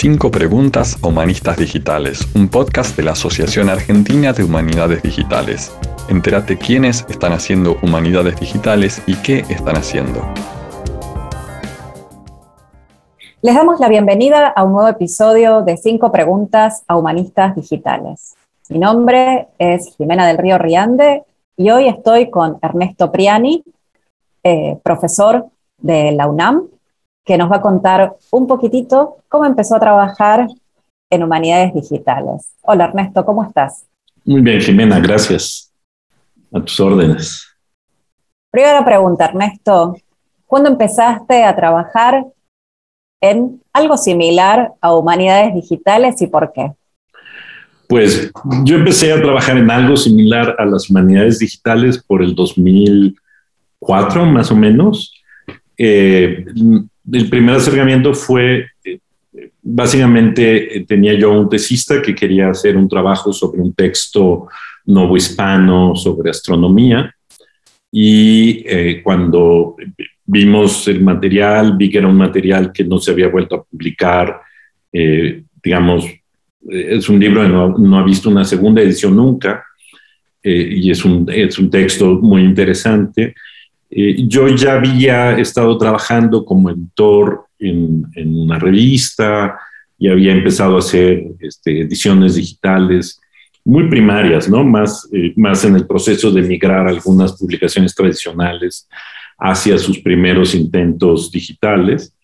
Cinco Preguntas a Humanistas Digitales, un podcast de la Asociación Argentina de Humanidades Digitales. Entérate quiénes están haciendo humanidades digitales y qué están haciendo. Les damos la bienvenida a un nuevo episodio de Cinco Preguntas a Humanistas Digitales. Mi nombre es Jimena del Río Riande y hoy estoy con Ernesto Priani, eh, profesor de la UNAM que nos va a contar un poquitito cómo empezó a trabajar en humanidades digitales. Hola Ernesto, ¿cómo estás? Muy bien, Jimena, gracias. A tus órdenes. Primera pregunta, Ernesto. ¿Cuándo empezaste a trabajar en algo similar a humanidades digitales y por qué? Pues yo empecé a trabajar en algo similar a las humanidades digitales por el 2004, más o menos. Eh, el primer acercamiento fue, eh, básicamente eh, tenía yo un tesista que quería hacer un trabajo sobre un texto novohispano sobre astronomía. Y eh, cuando vimos el material, vi que era un material que no se había vuelto a publicar, digamos, es un libro que no, no, ha visto una segunda edición nunca y es un, es un texto muy interesante eh, yo ya había estado trabajando como editor en, una revista y había empezado a hacer este, ediciones digitales muy primarias, ¿no? Más, eh, más en el proceso de migrar algunas publicaciones tradicionales hacia sus primeros intentos digitales.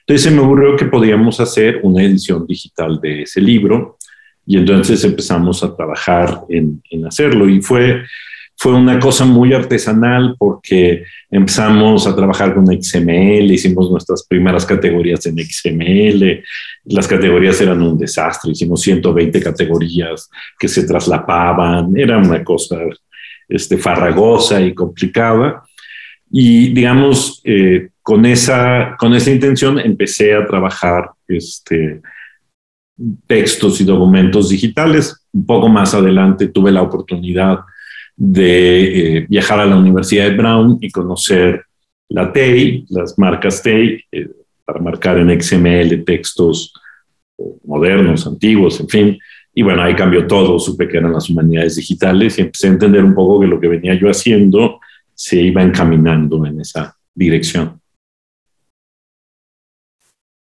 Entonces se me ocurrió que podíamos hacer una edición digital de ese libro y entonces empezamos a trabajar en, en hacerlo y fue fue una cosa muy artesanal porque empezamos a trabajar con XML, hicimos nuestras primeras categorías en XML, las categorías eran un desastre, hicimos 120 categorías que se traslapaban, era una cosa este, farragosa y complicada. Y digamos, eh, con, esa, con esa intención empecé a trabajar este, textos y documentos digitales. Un poco más adelante tuve la oportunidad de eh, viajar a la Universidad de Brown y conocer la TEI, las marcas TEI, eh, para marcar en XML textos eh, modernos, antiguos, en fin. Y bueno, ahí cambió todo, supe que eran las humanidades digitales y empecé a entender un poco que lo que venía yo haciendo se iba encaminando en esa dirección.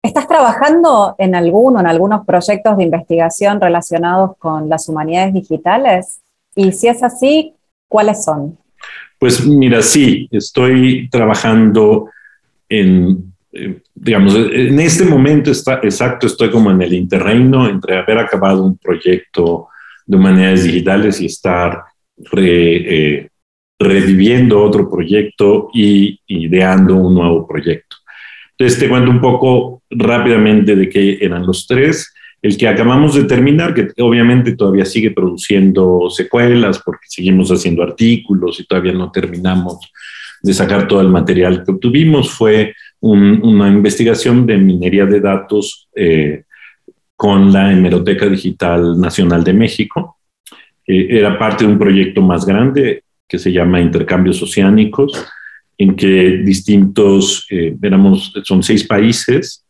¿Estás trabajando en alguno, en algunos proyectos de investigación relacionados con las humanidades digitales? Y si es así, ¿cuáles son? Pues mira, sí, estoy trabajando en, eh, digamos, en este momento está, exacto, estoy como en el interreino entre haber acabado un proyecto de humanidades digitales y estar eh, reviviendo otro proyecto y ideando un nuevo proyecto. Entonces te cuento un poco rápidamente de qué eran los tres el que acabamos de terminar, que obviamente todavía sigue produciendo secuelas porque seguimos haciendo artículos y todavía no terminamos de sacar todo el material que obtuvimos, fue una investigación de minería de datos eh, con la Hemeroteca Digital Nacional de México. Eh, era parte de un proyecto más grande que se llama Intercambios Oceánicos, en que distintos, eh, son seis países,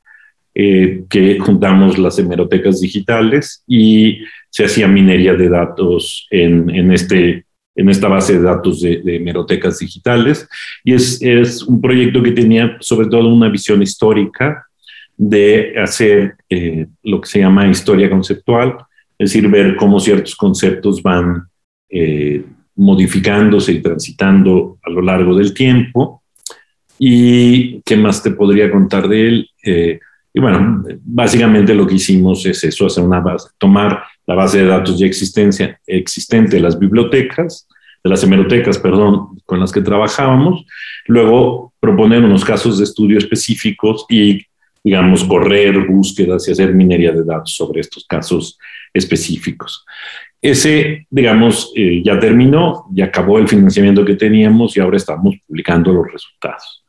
eh, que juntamos las hemerotecas digitales y se hacía minería de datos en, en este, en esta base de datos de, de hemerotecas digitales. Y es, es, un proyecto que tenía sobre todo una visión histórica de hacer eh, lo que se llama historia conceptual, es decir, ver cómo ciertos conceptos van eh, modificándose y transitando a lo largo del tiempo. ¿Y qué más te podría contar de él? Eh, y bueno, básicamente lo que hicimos es eso, hacer una base, tomar la base de datos ya existencia, existente de las bibliotecas, de las hemerotecas, perdón, con las que trabajábamos, luego proponer unos casos de estudio específicos y, digamos, correr búsquedas y hacer minería de datos sobre estos casos específicos. Ese, digamos, eh, ya terminó, ya acabó el financiamiento que teníamos y ahora estamos publicando los resultados.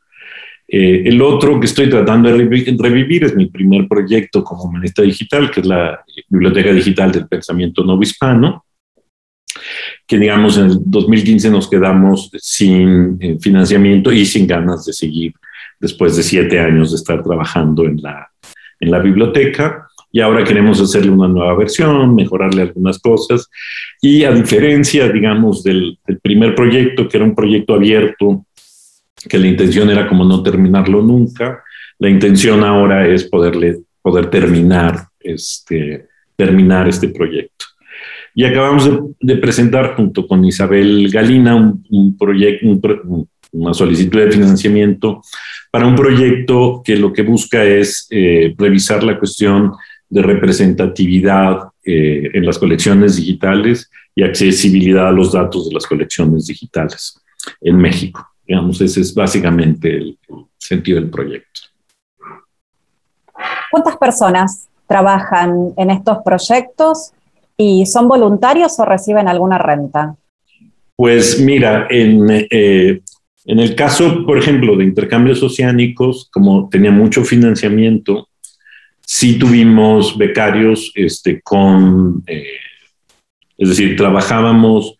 Eh, el otro que estoy tratando de revivir es mi primer proyecto como humanista digital, que es la Biblioteca Digital del Pensamiento Novo Hispano, que digamos en el 2015 nos quedamos sin eh, financiamiento y sin ganas de seguir después de siete años de estar trabajando en la, en la biblioteca. y ahora queremos hacerle una nueva versión, mejorarle algunas cosas. Y a diferencia, digamos, del, del primer proyecto, que era un proyecto abierto, que la intención era como no terminarlo nunca, la intención ahora es poderle, poder terminar este, terminar este proyecto. Y acabamos de, presentar junto con Isabel Galina un, proyecto, una solicitud de financiamiento para un proyecto que lo que busca es eh, revisar la cuestión de representatividad eh, en las colecciones digitales y accesibilidad a los datos de las colecciones digitales en México. Digamos, ese es básicamente el sentido del proyecto. ¿Cuántas personas trabajan en estos proyectos y son voluntarios o reciben alguna renta? Pues mira, en, eh, en el caso, por ejemplo, de intercambios oceánicos, como tenía mucho financiamiento, sí tuvimos becarios este, con, eh, es decir, trabajábamos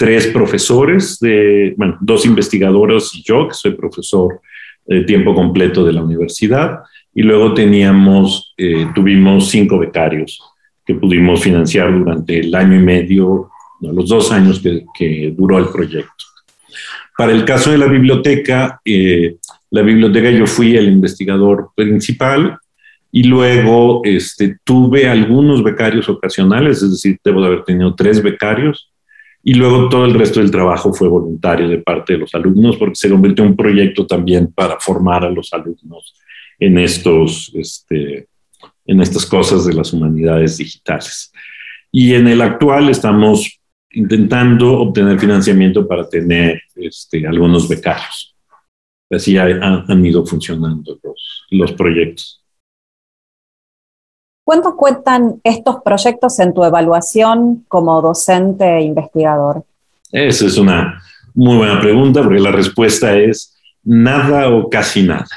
tres profesores, bueno, dos investigadores y yo, que soy profesor de tiempo completo de la universidad, y luego teníamos, eh, tuvimos cinco becarios que pudimos financiar durante el año y medio, los dos años que, duró el proyecto. Para el caso de la biblioteca, eh, la biblioteca yo fui el investigador principal y luego este, tuve algunos becarios ocasionales, es decir, debo de haber tenido tres becarios y luego todo el resto del trabajo fue voluntario de parte de los alumnos porque se convirtió en un proyecto también para formar a los alumnos en, estos, este, en estas cosas de las humanidades digitales. Y en el actual estamos intentando obtener financiamiento para tener este, algunos becarios. Así han, ido funcionando los, los proyectos. ¿Cuánto cuentan estos proyectos en tu evaluación como docente e investigador? Esa es una muy buena pregunta porque la respuesta es nada o casi nada.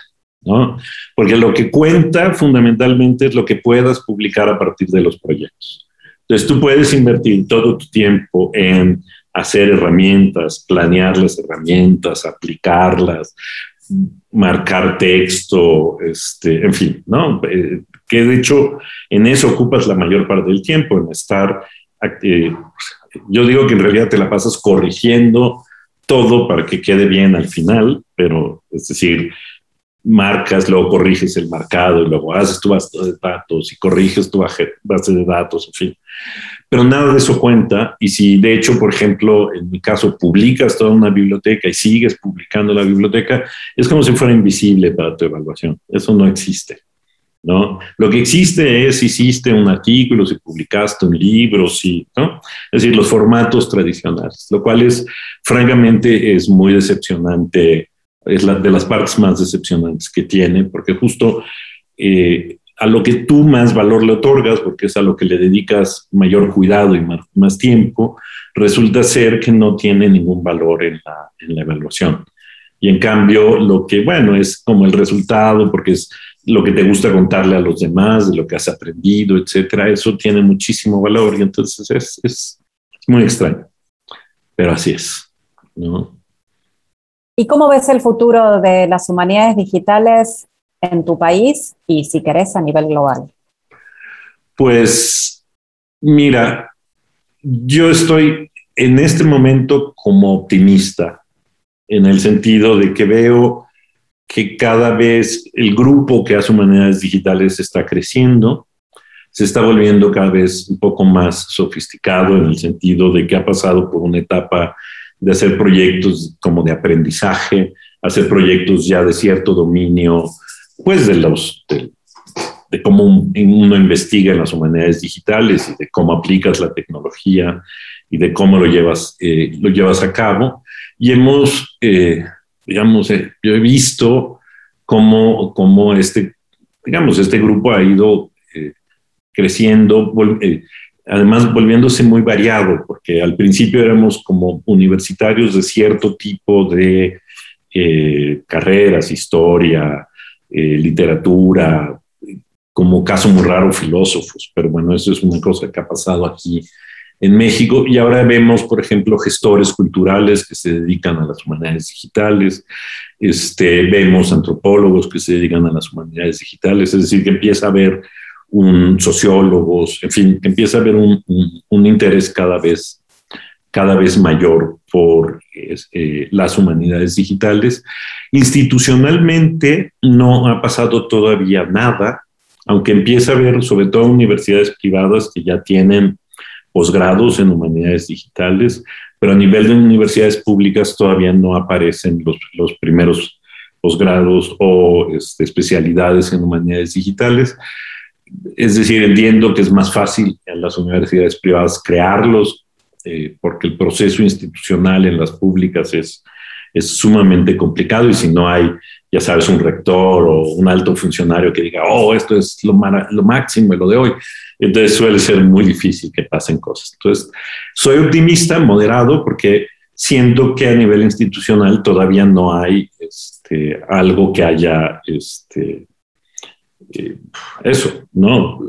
¿no? Porque lo que cuenta fundamentalmente es lo que puedas publicar a partir de los proyectos. Entonces tú puedes invertir todo tu tiempo en hacer herramientas, planear las herramientas, aplicarlas, marcar texto, este, en fin, ¿no? Eh, que de hecho en eso ocupas la mayor parte del tiempo, en estar, eh, yo digo que en realidad te la pasas corrigiendo todo para que quede bien al final, pero es decir, marcas, luego corriges el marcado y luego haces tu base de datos y corriges tu base de datos, en fin. Pero nada de eso cuenta y si de hecho, por ejemplo, en mi caso, publicas toda una biblioteca y sigues publicando la biblioteca, es como si fuera invisible para tu evaluación. Eso no existe. ¿No? Lo que existe es si hiciste un artículo, si publicaste un libro, si, ¿no? Es decir, los formatos tradicionales, lo cual es, francamente, es muy decepcionante es la de las partes más decepcionantes que tiene, porque justo eh, a lo que tú más valor le otorgas, porque es a lo que le dedicas mayor cuidado y más, tiempo, resulta ser que no tiene ningún valor en la, en la evaluación. Y en cambio, lo que, bueno, es como el resultado, porque es lo que te gusta contarle a los demás, de lo que has aprendido, etcétera, eso tiene muchísimo valor y entonces es, es, muy extraño. Pero así es, ¿no? ¿Y cómo ves el futuro de las humanidades digitales en tu país y, si querés, a nivel global? Pues, mira, yo estoy en este momento como optimista, en el sentido de que veo que cada vez el grupo que hace humanidades digitales está creciendo, se está volviendo cada vez un poco más sofisticado en el sentido de que ha pasado por una etapa de hacer proyectos como de aprendizaje, hacer proyectos ya de cierto dominio, pues de los de, cómo uno investiga en las humanidades digitales y de cómo aplicas la tecnología y de cómo lo llevas, eh, lo llevas a cabo. Y hemos, eh, digamos, eh, yo he visto cómo, cómo este, digamos, este grupo ha ido creciendo, además volviéndose muy variado, porque al principio éramos como universitarios de cierto tipo de eh, carreras, historia, eh, literatura, como caso muy raro, filósofos, pero bueno, eso es una cosa que ha pasado aquí en México y ahora vemos, por ejemplo, gestores culturales que se dedican a las humanidades digitales, este, vemos antropólogos que se dedican a las humanidades digitales, es decir, que empieza a haber sociólogos, en fin, empieza a haber un, un, interés cada vez, cada vez mayor por eh, las humanidades digitales. Institucionalmente no ha pasado todavía nada, aunque empieza a haber sobre todo universidades privadas que ya tienen posgrados en humanidades digitales, pero a nivel de universidades públicas todavía no aparecen los, los primeros posgrados o este, especialidades en humanidades digitales. Es decir, entiendo que es más fácil en las universidades privadas crearlos, eh, porque el proceso institucional en las públicas es, es sumamente complicado y si no hay, ya sabes, un rector o un alto funcionario que diga, oh, esto es lo, lo máximo lo de hoy, entonces suele ser muy difícil que pasen cosas. Entonces, soy optimista, moderado, porque siento que a nivel institucional todavía no hay este, algo que haya este, eh, eso, ¿no?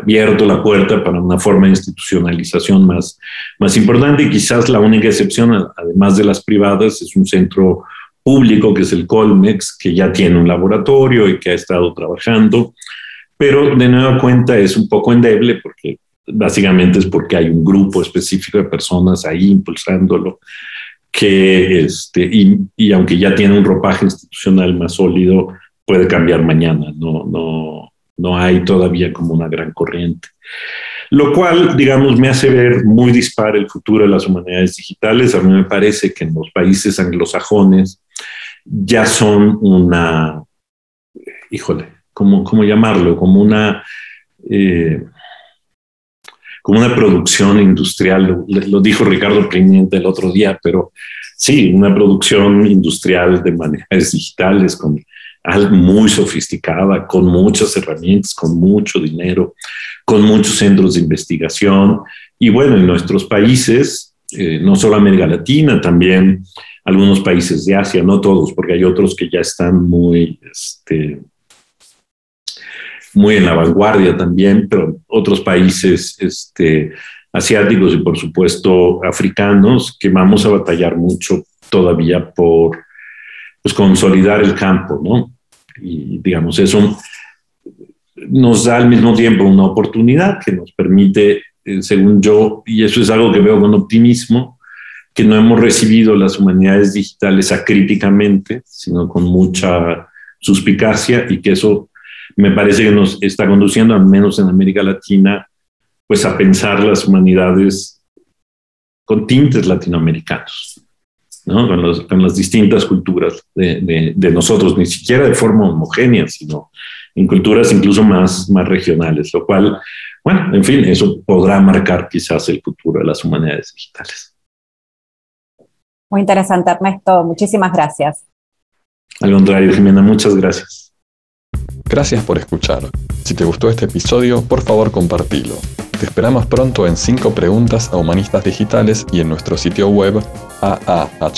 abierto la puerta para una forma de institucionalización más, más importante y quizás la única excepción, además de las privadas, es un centro público que es el Colmex, que ya tiene un laboratorio y que ha estado trabajando, pero de nueva cuenta es un poco endeble porque básicamente es porque hay un grupo específico de personas ahí impulsándolo que, este, y, y aunque ya tiene un ropaje institucional más sólido, puede cambiar mañana, no, no, no hay todavía como una gran corriente. Lo cual, digamos, me hace ver muy dispar el futuro de las humanidades digitales. A mí me parece que en los países anglosajones ya son una, híjole, ¿cómo, cómo llamarlo? Como una... Eh, como una producción industrial, lo, dijo Ricardo Primiente el otro día, pero sí, una producción industrial de humanidades digitales con muy sofisticada, con muchas herramientas, con mucho dinero, con muchos centros de investigación. Y bueno, en nuestros países, eh, no solo América Latina, también algunos países de Asia, no todos, porque hay otros que ya están muy, este, muy en la vanguardia también, pero otros países este, asiáticos y por supuesto africanos que vamos a batallar mucho todavía por pues, consolidar el campo, ¿no? Y digamos, eso nos da al mismo tiempo una oportunidad que nos permite, eh, según yo, y eso es algo que veo con optimismo, que no hemos recibido las humanidades digitales acríticamente, sino con mucha suspicacia y que eso me parece que nos está conduciendo, al menos en América Latina, pues a pensar las humanidades con tintes latinoamericanos. Con, las distintas culturas de, nosotros, ni siquiera de forma homogénea, sino en culturas incluso más, más regionales, lo cual, bueno, en fin, eso podrá marcar quizás el futuro de las humanidades digitales. Muy interesante, Ernesto. Muchísimas gracias. Al contrario, Jimena, muchas gracias. Gracias por escuchar. Si te gustó este episodio, por favor compartilo. Te esperamos pronto en 5 preguntas a humanistas digitales y en nuestro sitio web aahd.net.ar.